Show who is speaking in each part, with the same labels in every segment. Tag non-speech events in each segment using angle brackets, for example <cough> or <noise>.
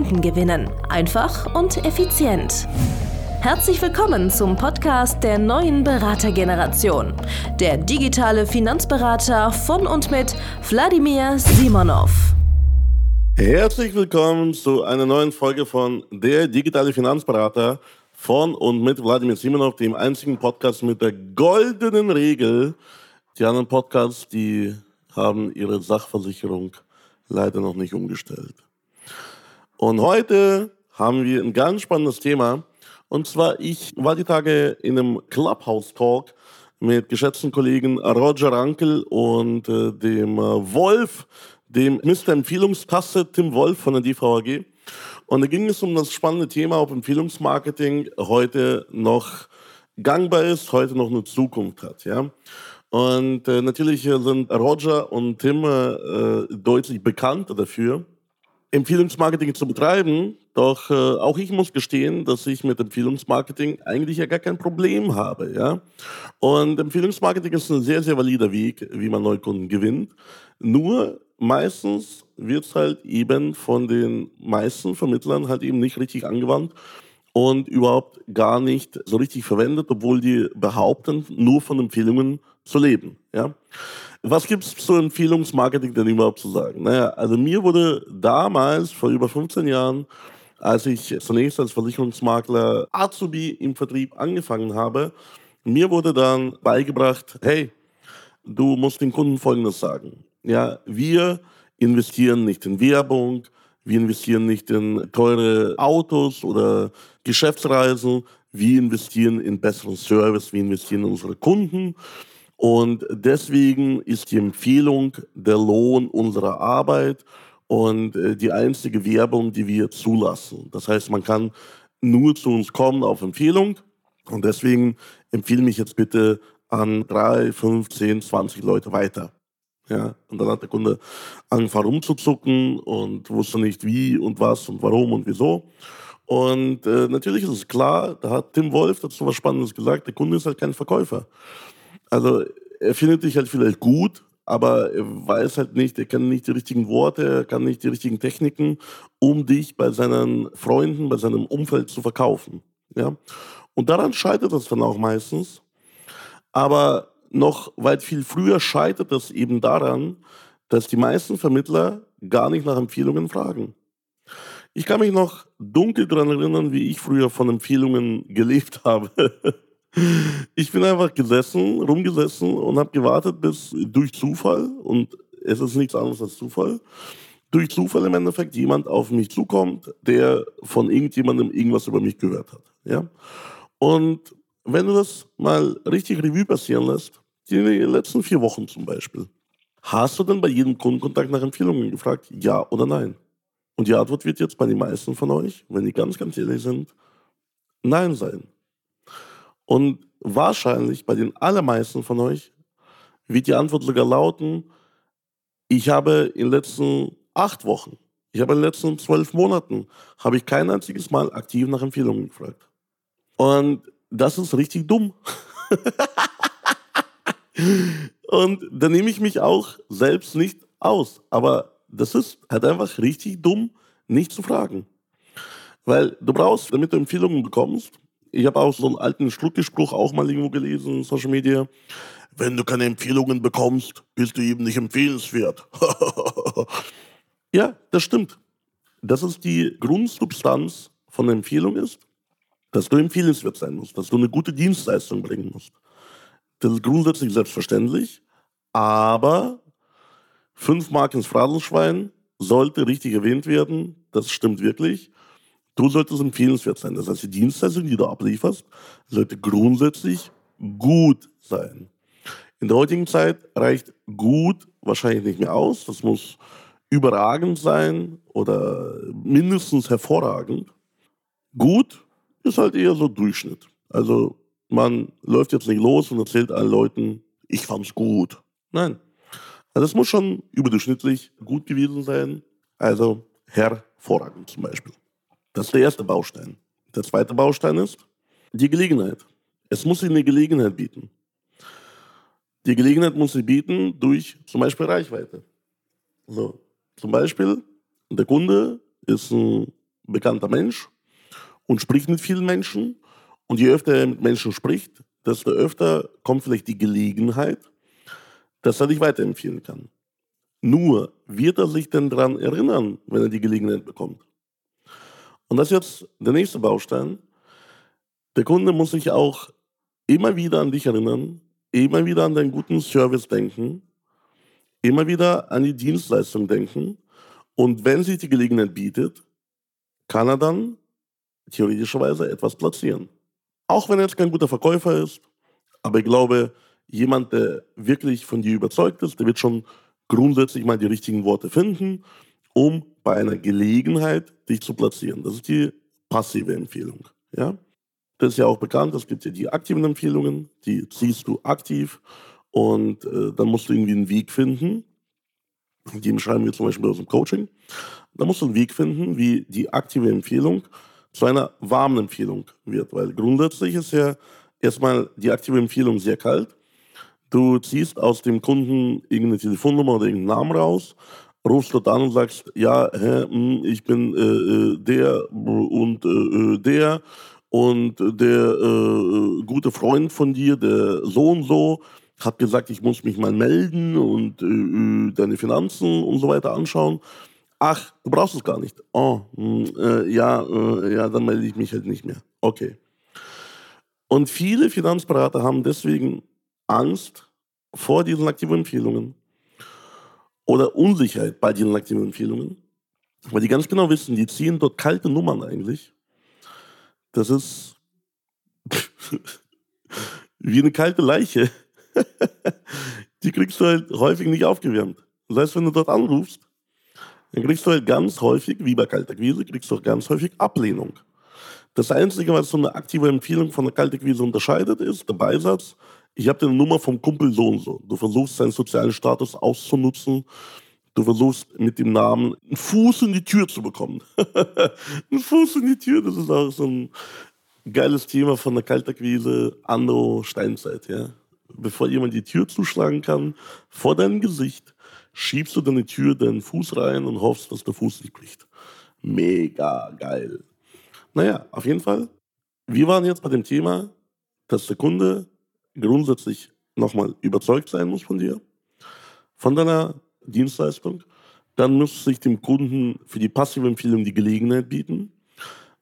Speaker 1: Kunden gewinnen. Einfach und effizient. Herzlich willkommen zum Podcast der neuen Beratergeneration. Der digitale Finanzberater von und mit Wladimir Simonov.
Speaker 2: Herzlich willkommen zu einer neuen Folge von Der digitale Finanzberater von und mit Wladimir Simonov, dem einzigen Podcast mit der goldenen Regel. Die anderen Podcasts, die haben ihre Sachversicherung leider noch nicht umgestellt. Und heute haben wir ein ganz spannendes Thema. Und zwar, ich war die Tage in einem Clubhouse-Talk mit geschätzten Kollegen Roger Rankel und äh, dem äh, Wolf, dem Mr. Empfehlungstasse Tim Wolf von der DVAG. Und da ging es um das spannende Thema, ob Empfehlungsmarketing heute noch gangbar ist, heute noch eine Zukunft hat. Ja? Und äh, natürlich sind Roger und Tim äh, deutlich bekannt dafür, Empfehlungsmarketing zu betreiben. Doch äh, auch ich muss gestehen, dass ich mit Empfehlungsmarketing eigentlich ja gar kein Problem habe. Ja? Und Empfehlungsmarketing ist ein sehr, sehr valider Weg, wie man Neukunden gewinnt. Nur meistens wird es halt eben von den meisten Vermittlern halt eben nicht richtig angewandt und überhaupt gar nicht so richtig verwendet, obwohl die behaupten, nur von Empfehlungen zu leben. Ja? Was gibt es zu Empfehlungsmarketing denn überhaupt zu sagen? Naja, also mir wurde damals, vor über 15 Jahren, als ich zunächst als Versicherungsmakler Azubi im Vertrieb angefangen habe, mir wurde dann beigebracht, hey, du musst den Kunden Folgendes sagen. Ja, wir investieren nicht in Werbung, wir investieren nicht in teure Autos oder Geschäftsreisen, wir investieren in besseren Service, wir investieren in unsere Kunden und deswegen ist die Empfehlung der Lohn unserer Arbeit und äh, die einzige Werbung, die wir zulassen. Das heißt, man kann nur zu uns kommen auf Empfehlung. Und deswegen empfehle mich jetzt bitte an drei, fünf, zehn, zwanzig Leute weiter. Ja, und dann hat der Kunde angefangen rumzuzucken und wusste nicht wie und was und warum und wieso. Und äh, natürlich ist es klar, da hat Tim Wolf dazu was Spannendes gesagt, der Kunde ist halt kein Verkäufer. Also er findet dich halt vielleicht gut, aber er weiß halt nicht, er kann nicht die richtigen Worte, er kann nicht die richtigen Techniken, um dich bei seinen Freunden, bei seinem Umfeld zu verkaufen. Ja? Und daran scheitert es dann auch meistens. Aber noch weit viel früher scheitert es eben daran, dass die meisten Vermittler gar nicht nach Empfehlungen fragen. Ich kann mich noch dunkel daran erinnern, wie ich früher von Empfehlungen gelebt <laughs> habe. Ich bin einfach gesessen, rumgesessen und habe gewartet, bis durch Zufall, und es ist nichts anderes als Zufall, durch Zufall im Endeffekt jemand auf mich zukommt, der von irgendjemandem irgendwas über mich gehört hat. Ja? Und wenn du das mal richtig Revue passieren lässt, die letzten vier Wochen zum Beispiel, hast du denn bei jedem Kundenkontakt nach Empfehlungen gefragt, ja oder nein? Und die Antwort wird jetzt bei den meisten von euch, wenn die ganz, ganz ehrlich sind, nein sein. Und wahrscheinlich bei den allermeisten von euch wird die Antwort sogar lauten, ich habe in den letzten acht Wochen, ich habe in den letzten zwölf Monaten, habe ich kein einziges Mal aktiv nach Empfehlungen gefragt. Und das ist richtig dumm. <laughs> Und da nehme ich mich auch selbst nicht aus. Aber das ist halt einfach richtig dumm, nicht zu fragen. Weil du brauchst, damit du Empfehlungen bekommst, ich habe auch so einen alten Schluckgespruch auch mal irgendwo gelesen in Social Media. Wenn du keine Empfehlungen bekommst, bist du eben nicht empfehlenswert. <laughs> ja, das stimmt. Das ist die Grundsubstanz von Empfehlung ist, dass du empfehlenswert sein musst, dass du eine gute Dienstleistung bringen musst. Das ist grundsätzlich selbstverständlich, aber fünf Mark ins Phrasenschwein sollte richtig erwähnt werden. Das stimmt wirklich. Du solltest empfehlenswert sein. Das heißt, die Dienstleistung, die du ablieferst, sollte grundsätzlich gut sein. In der heutigen Zeit reicht gut wahrscheinlich nicht mehr aus. Das muss überragend sein oder mindestens hervorragend. Gut ist halt eher so Durchschnitt. Also man läuft jetzt nicht los und erzählt allen Leuten, ich fand's gut. Nein. Also es muss schon überdurchschnittlich gut gewesen sein. Also hervorragend zum Beispiel. Das ist der erste Baustein. Der zweite Baustein ist die Gelegenheit. Es muss sich eine Gelegenheit bieten. Die Gelegenheit muss sie bieten durch zum Beispiel Reichweite. So, zum Beispiel, der Kunde ist ein bekannter Mensch und spricht mit vielen Menschen. Und je öfter er mit Menschen spricht, desto öfter kommt vielleicht die Gelegenheit, dass er dich weiterempfehlen kann. Nur wird er sich denn daran erinnern, wenn er die Gelegenheit bekommt? Und das ist jetzt der nächste Baustein. Der Kunde muss sich auch immer wieder an dich erinnern, immer wieder an deinen guten Service denken, immer wieder an die Dienstleistung denken. Und wenn sich die Gelegenheit bietet, kann er dann theoretischerweise etwas platzieren. Auch wenn er jetzt kein guter Verkäufer ist, aber ich glaube, jemand, der wirklich von dir überzeugt ist, der wird schon grundsätzlich mal die richtigen Worte finden, um bei einer Gelegenheit dich zu platzieren. Das ist die passive Empfehlung. Ja? Das ist ja auch bekannt, es gibt ja die aktiven Empfehlungen, die ziehst du aktiv und äh, dann musst du irgendwie einen Weg finden. Die beschreiben wir zum Beispiel aus dem Coaching. Da musst du einen Weg finden, wie die aktive Empfehlung zu einer warmen Empfehlung wird. Weil grundsätzlich ist ja erstmal die aktive Empfehlung sehr kalt. Du ziehst aus dem Kunden irgendeine Telefonnummer oder irgendeinen Namen raus, rufst dort an und sagst, ja, hä, hm, ich bin äh, äh, der und äh, der und der äh, gute Freund von dir, der so und so, hat gesagt, ich muss mich mal melden und äh, äh, deine Finanzen und so weiter anschauen. Ach, du brauchst es gar nicht. Oh, mh, hm, äh, ja, äh, ja, dann melde ich mich halt nicht mehr. Okay. Und viele Finanzberater haben deswegen Angst vor diesen aktiven Empfehlungen oder Unsicherheit bei diesen aktiven Empfehlungen, weil die ganz genau wissen, die ziehen dort kalte Nummern eigentlich. Das ist <laughs> wie eine kalte Leiche. <laughs> die kriegst du halt häufig nicht aufgewärmt. Das heißt, wenn du dort anrufst, dann kriegst du halt ganz häufig, wie bei kalter Quise, kriegst du auch ganz häufig Ablehnung. Das Einzige, was so eine aktive Empfehlung von einer kalten Quise unterscheidet, ist der Beisatz, ich habe eine Nummer vom Kumpel so und so. Du versuchst seinen sozialen Status auszunutzen. Du versuchst mit dem Namen einen Fuß in die Tür zu bekommen. <laughs> einen Fuß in die Tür, das ist auch so ein geiles Thema von der Kaltakquise Anno Steinzeit, ja bevor jemand die Tür zuschlagen kann, vor deinem Gesicht schiebst du deine Tür deinen Fuß rein und hoffst, dass der Fuß nicht bricht. Mega geil. Naja, auf jeden Fall. Wir waren jetzt bei dem Thema, dass der Kunde grundsätzlich nochmal überzeugt sein muss von dir, von deiner Dienstleistung. Dann muss sich dem Kunden für die passive Empfehlung die Gelegenheit bieten,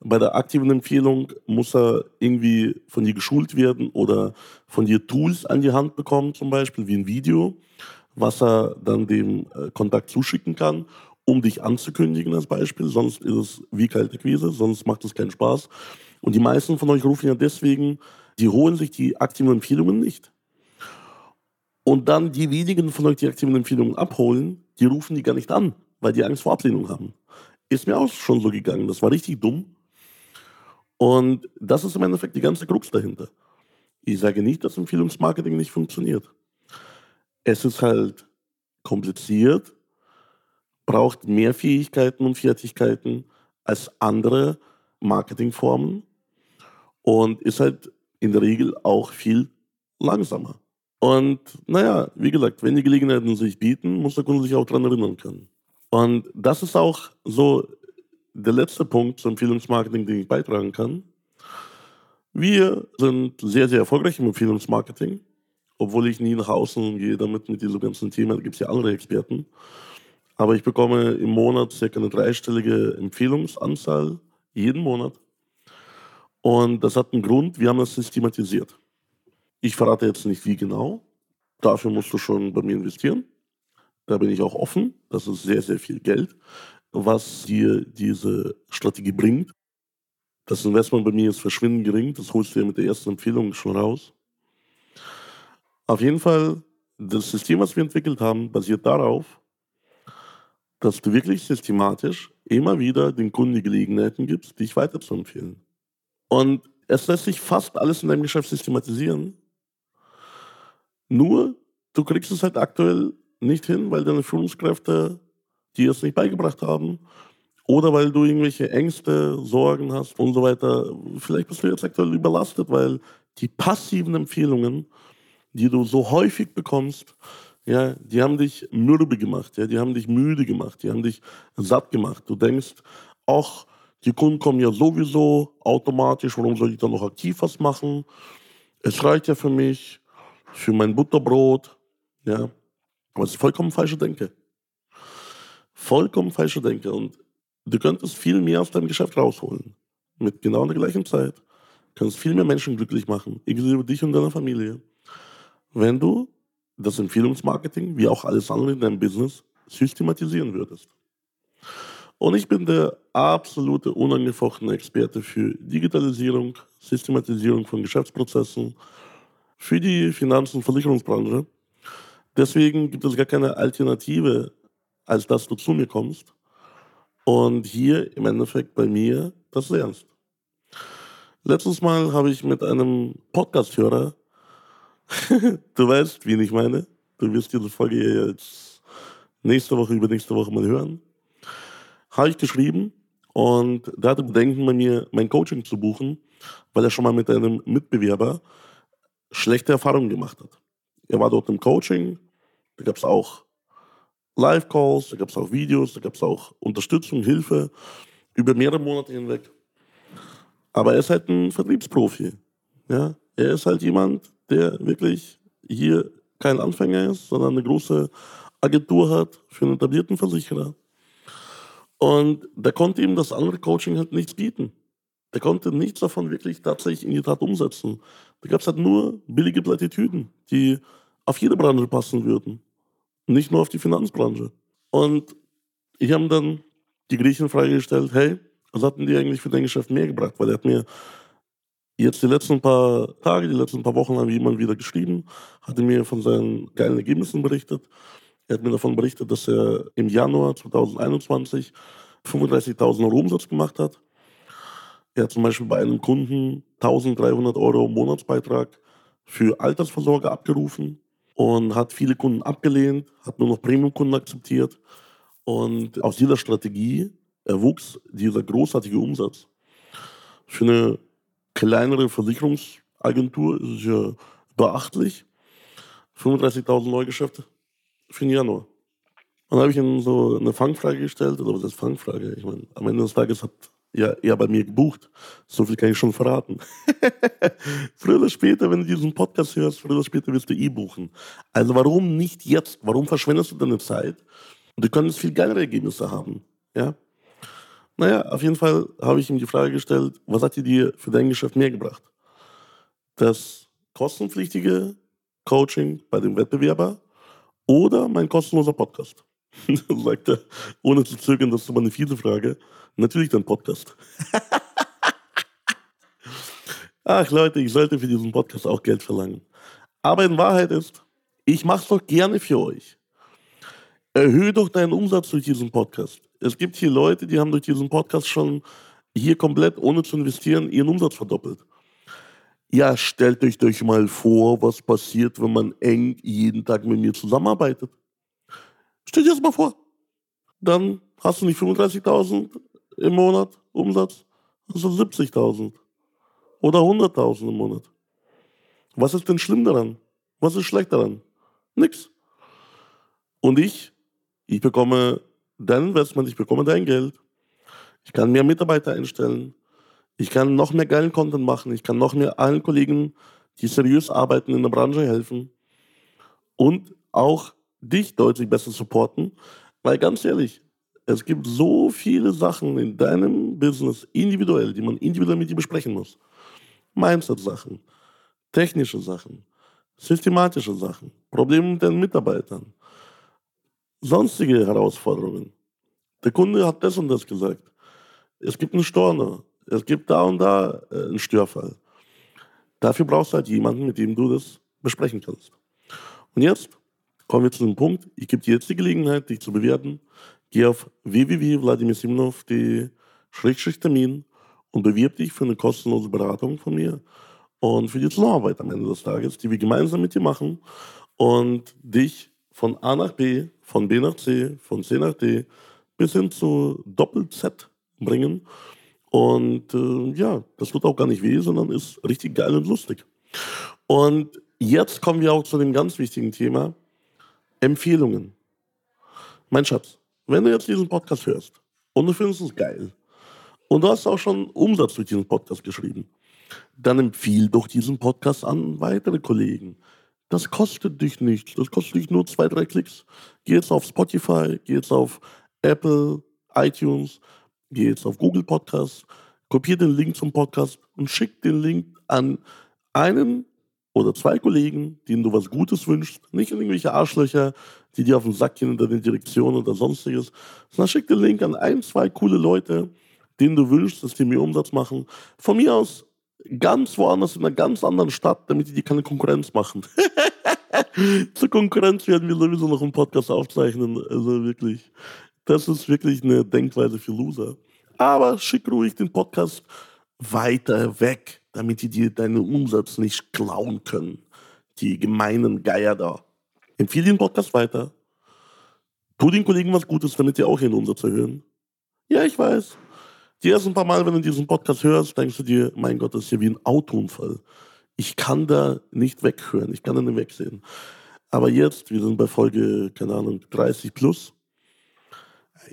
Speaker 2: bei der aktiven Empfehlung muss er irgendwie von dir geschult werden oder von dir Tools an die Hand bekommen, zum Beispiel wie ein Video, was er dann dem äh, Kontakt zuschicken kann, um dich anzukündigen als Beispiel. Sonst ist es wie kalte Quise, sonst macht es keinen Spaß. Und die meisten von euch rufen ja deswegen, die holen sich die aktiven Empfehlungen nicht. Und dann die wenigen von euch, die aktiven Empfehlungen abholen, die rufen die gar nicht an, weil die Angst vor Ablehnung haben. Ist mir auch schon so gegangen. Das war richtig dumm. Und das ist im Endeffekt die ganze Krux dahinter. Ich sage nicht, dass Empfehlungsmarketing nicht funktioniert. Es ist halt kompliziert, braucht mehr Fähigkeiten und Fertigkeiten als andere Marketingformen und ist halt in der Regel auch viel langsamer. Und naja, wie gesagt, wenn die Gelegenheiten sich bieten, muss der Kunde sich auch daran erinnern können. Und das ist auch so der letzte Punkt zum Empfehlungsmarketing, den ich beitragen kann. Wir sind sehr, sehr erfolgreich im Empfehlungsmarketing, obwohl ich nie nach außen gehe damit mit diesem ganzen Thema. Da gibt es ja andere Experten. Aber ich bekomme im Monat circa eine dreistellige Empfehlungsanzahl, jeden Monat. Und das hat einen Grund, wir haben das systematisiert. Ich verrate jetzt nicht, wie genau. Dafür musst du schon bei mir investieren. Da bin ich auch offen. Das ist sehr, sehr viel Geld was dir diese Strategie bringt. Das Investment bei mir ist verschwindend gering, das holst du ja mit der ersten Empfehlung schon raus. Auf jeden Fall, das System, was wir entwickelt haben, basiert darauf, dass du wirklich systematisch immer wieder den Kunden die Gelegenheiten gibst, dich weiterzuempfehlen. Und es lässt sich fast alles in deinem Geschäft systematisieren. Nur, du kriegst es halt aktuell nicht hin, weil deine Führungskräfte dir es nicht beigebracht haben oder weil du irgendwelche Ängste, Sorgen hast und so weiter. Vielleicht bist du jetzt aktuell überlastet, weil die passiven Empfehlungen, die du so häufig bekommst, ja, die haben dich mürbe gemacht, ja, die haben dich müde gemacht, die haben dich satt gemacht. Du denkst, ach, die Kunden kommen ja sowieso automatisch, warum soll ich da noch aktiv was machen? Es reicht ja für mich, für mein Butterbrot, ja. Aber es ist vollkommen falsche Denke. Vollkommen falsche Denke. Und du könntest viel mehr aus deinem Geschäft rausholen. Mit genau der gleichen Zeit. Du könntest viel mehr Menschen glücklich machen, inklusive dich und deiner Familie. Wenn du das Empfehlungsmarketing, wie auch alles andere in deinem Business, systematisieren würdest. Und ich bin der absolute unangefochtene Experte für Digitalisierung, Systematisierung von Geschäftsprozessen, für die Finanz- und Versicherungsbranche. Deswegen gibt es gar keine Alternative, als dass du zu mir kommst und hier im Endeffekt bei mir das lernst. Letztes Mal habe ich mit einem Podcast-Hörer <laughs> du weißt, wen ich meine. Du wirst diese Folge jetzt nächste Woche, übernächste Woche mal hören. Habe ich geschrieben und der hatte Bedenken bei mir, mein Coaching zu buchen, weil er schon mal mit einem Mitbewerber schlechte Erfahrungen gemacht hat. Er war dort im Coaching, da gab es auch Live-Calls, da gab es auch Videos, da gab es auch Unterstützung, Hilfe über mehrere Monate hinweg. Aber er ist halt ein Vertriebsprofi. Ja? Er ist halt jemand, der wirklich hier kein Anfänger ist, sondern eine große Agentur hat für einen etablierten Versicherer. Und da konnte ihm das andere Coaching halt nichts bieten. Der konnte nichts davon wirklich tatsächlich in die Tat umsetzen. Da gab es halt nur billige Plattitüden, die auf jede Branche passen würden. Nicht nur auf die Finanzbranche. Und ich habe dann die Griechen freigestellt, hey, was hatten die eigentlich für dein Geschäft mehr gebracht? Weil er hat mir Jetzt die letzten paar Tage, die letzten paar Wochen haben jemand wieder geschrieben, hatte mir von seinen geilen Ergebnissen berichtet. Er hat mir davon berichtet, dass er im Januar 2021 35.000 Euro Umsatz gemacht hat. Er hat zum Beispiel bei einem Kunden 1300 Euro Monatsbeitrag für Altersvorsorge abgerufen und hat viele Kunden abgelehnt, hat nur noch Premium-Kunden akzeptiert. Und aus dieser Strategie erwuchs dieser großartige Umsatz. Für eine kleinere Versicherungsagentur ist es ja beachtlich. 35.000 Neugeschäfte für den Januar. dann habe ich ihm so eine Fangfrage gestellt, oder was ist Fangfrage? Ich meine, am Ende des Tages hat ja er bei mir gebucht. So viel kann ich schon verraten. <laughs> früher oder später, wenn du diesen Podcast hörst, früher oder später wirst du eh buchen. Also warum nicht jetzt? Warum verschwendest du deine Zeit? Und du könntest viel geilere Ergebnisse haben. Ja? Naja, auf jeden Fall habe ich ihm die Frage gestellt, was hat dir für dein Geschäft mehr gebracht? Das kostenpflichtige Coaching bei dem Wettbewerber oder mein kostenloser Podcast? <laughs> Sagt er, ohne zu zögern, das ist aber eine fiese Frage, natürlich dein Podcast. <laughs> Ach Leute, ich sollte für diesen Podcast auch Geld verlangen. Aber in Wahrheit ist, ich mache es doch gerne für euch. Erhöhe doch deinen Umsatz durch diesen Podcast. Es gibt hier Leute, die haben durch diesen Podcast schon hier komplett, ohne zu investieren, ihren Umsatz verdoppelt. Ja, stellt euch euch mal vor, was passiert, wenn man eng jeden Tag mit mir zusammenarbeitet. Stellt dir das mal vor. Dann hast du nicht 35.000 im Monat Umsatz, du 70.000 oder 100.000 im Monat. Was ist denn schlimm daran? Was ist schlecht daran? Nix. Und ich, ich bekomme dein Investment, ich bekomme dein Geld. Ich kann mehr Mitarbeiter einstellen. Ich kann noch mehr geilen Content machen. Ich kann noch mehr allen Kollegen, die seriös arbeiten in der Branche, helfen. Und auch dich deutlich besser supporten. Weil ganz ehrlich, es gibt so viele Sachen in deinem Business individuell, die man individuell mit dir besprechen muss. Mindset-Sachen, technische Sachen, systematische Sachen, Probleme mit deinen Mitarbeitern, sonstige Herausforderungen. Der Kunde hat das und das gesagt. Es gibt einen Storner. Es gibt da und da äh, einen Störfall. Dafür brauchst du halt jemanden, mit dem du das besprechen kannst. Und jetzt kommen wir zu dem Punkt, ich gebe dir jetzt die Gelegenheit, dich zu bewerten. Geh auf www.vladimirsimonov.de Termin und bewirb dich für eine kostenlose Beratung von mir und für die Zusammenarbeit am Ende des Tages, die wir gemeinsam mit dir machen und dich von A nach B, von B nach C, von C nach D bis hin zu Doppel-Z bringen. Und äh, ja, das tut auch gar nicht weh, sondern ist richtig geil und lustig. Und jetzt kommen wir auch zu dem ganz wichtigen Thema, Empfehlungen. Mein Schatz, wenn du jetzt diesen Podcast hörst und du findest es geil und du hast auch schon Umsatz durch diesen Podcast geschrieben, dann empfiehl doch diesen Podcast an weitere Kollegen. Das kostet dich nichts. Das kostet dich nur zwei, drei Klicks. Geh jetzt auf Spotify, geh jetzt auf Apple, iTunes, geh jetzt auf Google Podcasts, kopier den Link zum Podcast und schick den Link an einen oder zwei Kollegen, denen du was Gutes wünschst, nicht an irgendwelche Arschlöcher, die dir auf den Sack gehen unter den Direktionen oder sonstiges, sondern schick den Link an ein, zwei coole Leute, denen du wünschst, dass die mehr Umsatz machen. Von mir aus ganz woanders in einer ganz anderen Stadt, damit die dir keine Konkurrenz machen. <laughs> Zur Konkurrenz werden wir sowieso noch einen Podcast aufzeichnen. Also wirklich, das ist wirklich eine Denkweise für Loser. Aber schick ruhig den Podcast weiter weg, damit die dir deinen Umsatz nicht klauen können. Die gemeinen Geier da. Empfehle den Podcast weiter. Tu den Kollegen was Gutes, damit die auch ihren Umsatz erhöhen. Ja, ich weiß. Die ersten paar Mal, wenn du diesen Podcast hörst, denkst du dir, mein Gott, das ist ja wie ein Autounfall. Ich kann da nicht weghören, ich kann da nicht wegsehen. Aber jetzt, wir sind bei Folge, keine Ahnung, 30 plus.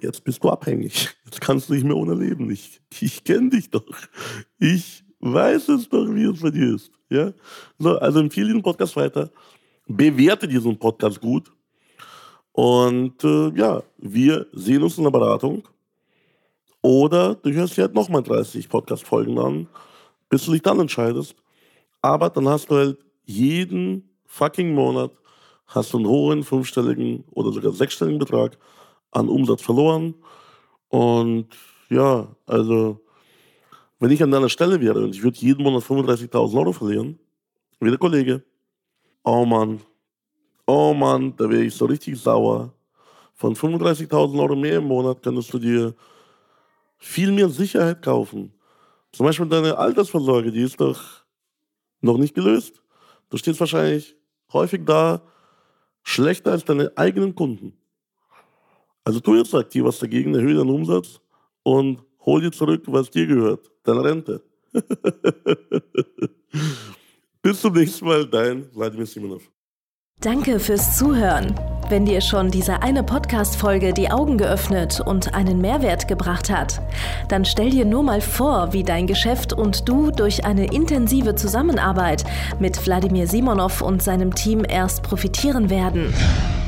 Speaker 2: Jetzt bist du abhängig. Jetzt kannst du nicht mehr ohne leben. Ich, ich kenne dich doch. Ich weiß es doch, wie es bei dir ist. Ja? So, also empfehle den Podcast weiter. Bewerte diesen Podcast gut. Und äh, ja, wir sehen uns in der Beratung. Oder du hörst dir halt nochmal 30 Podcast-Folgen an, bis du dich dann entscheidest. Aber dann hast du halt jeden fucking Monat hast du einen hohen fünfstelligen oder sogar sechsstelligen Betrag an Umsatz verloren. Und ja, also wenn ich an deiner Stelle wäre und ich würde jeden Monat 35.000 Euro verlieren, wie der Kollege, oh Mann, oh Mann, da wäre ich so richtig sauer. Von 35.000 Euro mehr im Monat könntest du dir viel mehr Sicherheit kaufen. Zum Beispiel deine Altersvorsorge, die ist doch noch nicht gelöst. Du stehst wahrscheinlich häufig da schlechter als deine eigenen Kunden. Also tu jetzt aktiv was dagegen, erhöhe deinen Umsatz und hol dir zurück, was dir gehört, deine Rente. <laughs> Bis zum nächsten Mal, dein Vladimir Simonov.
Speaker 1: Danke fürs Zuhören. Wenn dir schon diese eine Podcast-Folge die Augen geöffnet und einen Mehrwert gebracht hat, dann stell dir nur mal vor, wie dein Geschäft und du durch eine intensive Zusammenarbeit mit Wladimir Simonov und seinem Team erst profitieren werden.